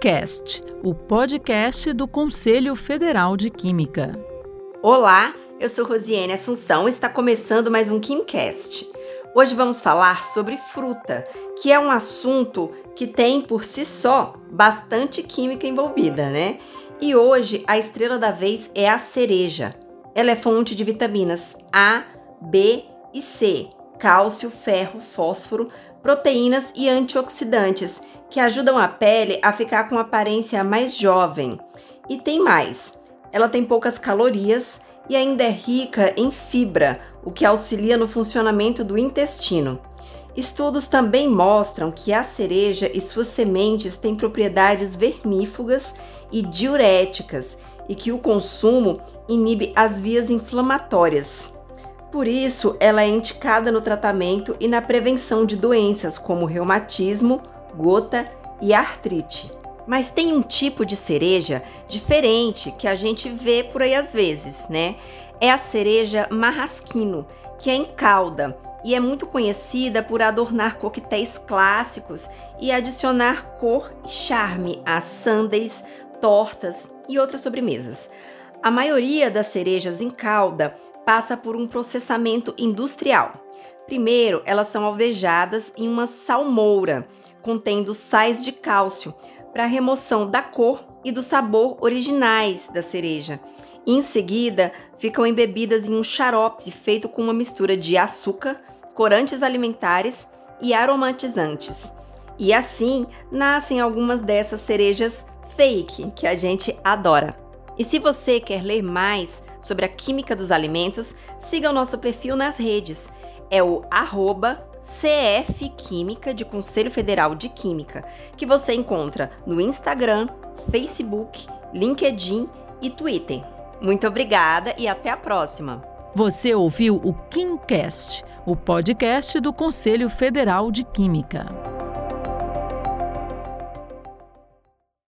KimCast, o podcast do Conselho Federal de Química. Olá, eu sou Rosiane Assunção e está começando mais um KimCast. Hoje vamos falar sobre fruta, que é um assunto que tem por si só bastante química envolvida, né? E hoje a estrela da vez é a cereja. Ela é fonte de vitaminas A, B e C, cálcio, ferro, fósforo, proteínas e antioxidantes que ajudam a pele a ficar com aparência mais jovem. E tem mais: ela tem poucas calorias e ainda é rica em fibra, o que auxilia no funcionamento do intestino. Estudos também mostram que a cereja e suas sementes têm propriedades vermífugas e diuréticas e que o consumo inibe as vias inflamatórias. Por isso, ela é indicada no tratamento e na prevenção de doenças como reumatismo, gota e artrite. Mas tem um tipo de cereja diferente que a gente vê por aí às vezes, né? É a cereja marrasquino, que é em calda e é muito conhecida por adornar coquetéis clássicos e adicionar cor e charme a sundaes, tortas e outras sobremesas. A maioria das cerejas em calda passa por um processamento industrial. Primeiro, elas são alvejadas em uma salmoura, contendo sais de cálcio, para remoção da cor e do sabor originais da cereja. em seguida, ficam embebidas em um xarope feito com uma mistura de açúcar, corantes alimentares e aromatizantes. E assim nascem algumas dessas cerejas fake que a gente adora. E se você quer ler mais sobre a química dos alimentos, siga o nosso perfil nas redes. É o arroba CF Química de Conselho Federal de Química, que você encontra no Instagram, Facebook, LinkedIn e Twitter. Muito obrigada e até a próxima! Você ouviu o KimCast, o podcast do Conselho Federal de Química.